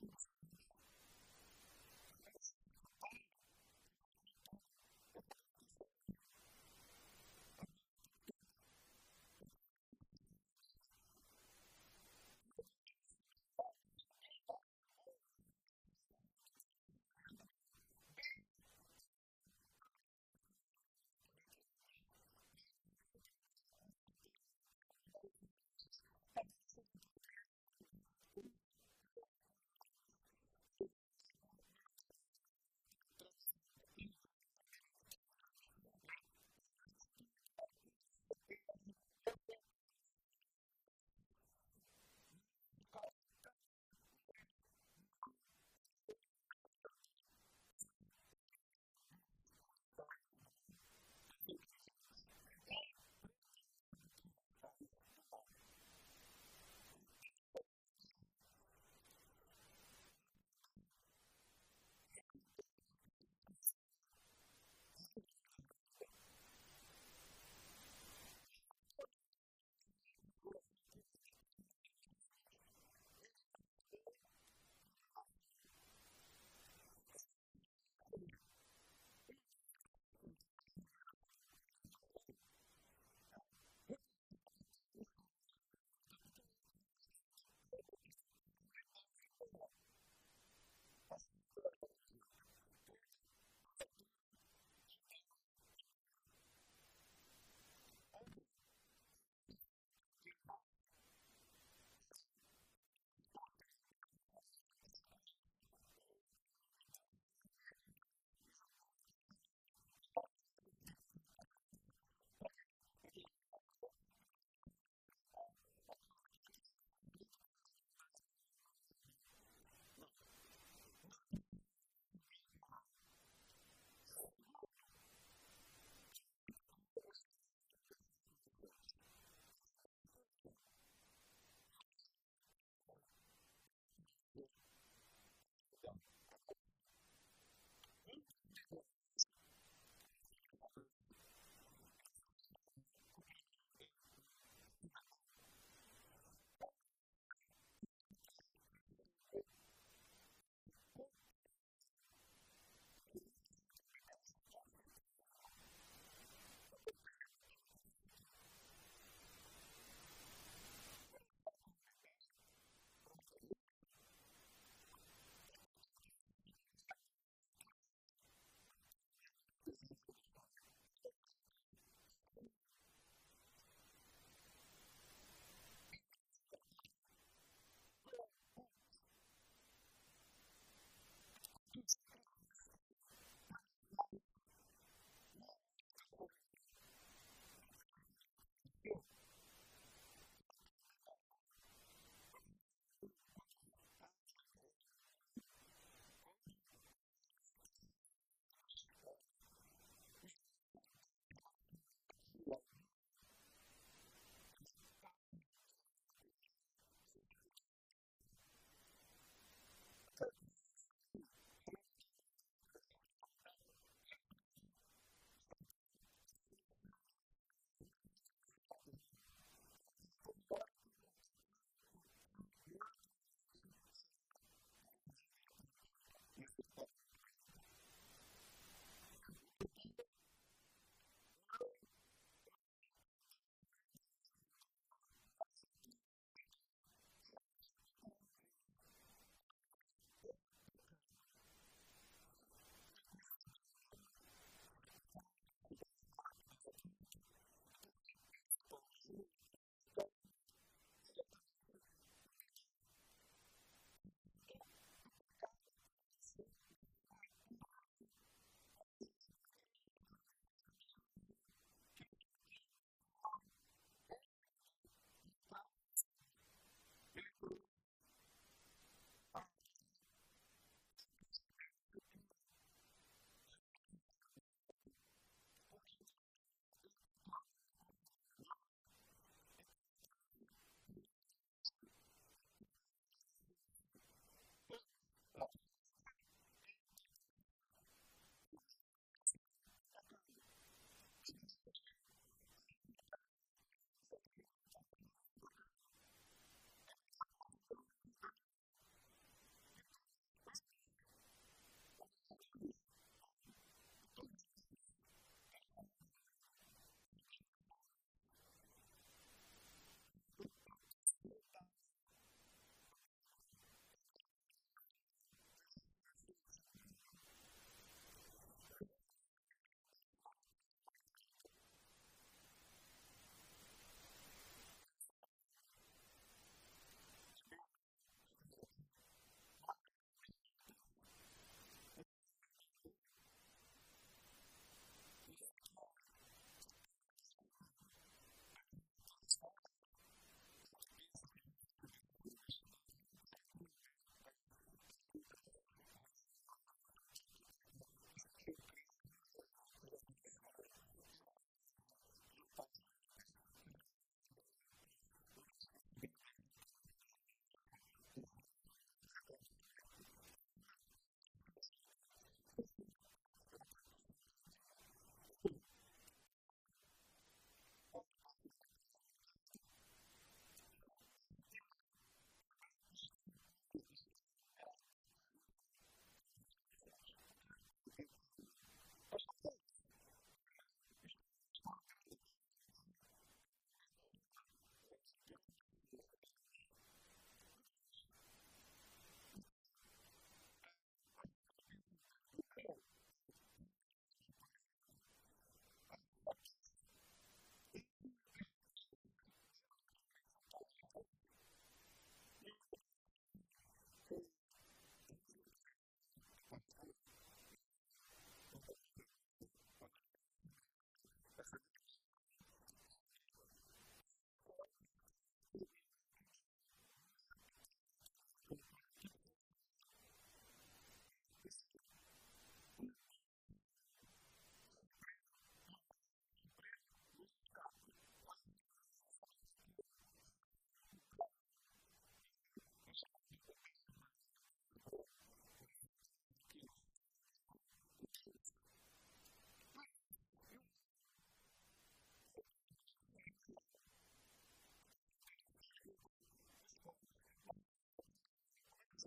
Jesus.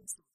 Jesus.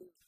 move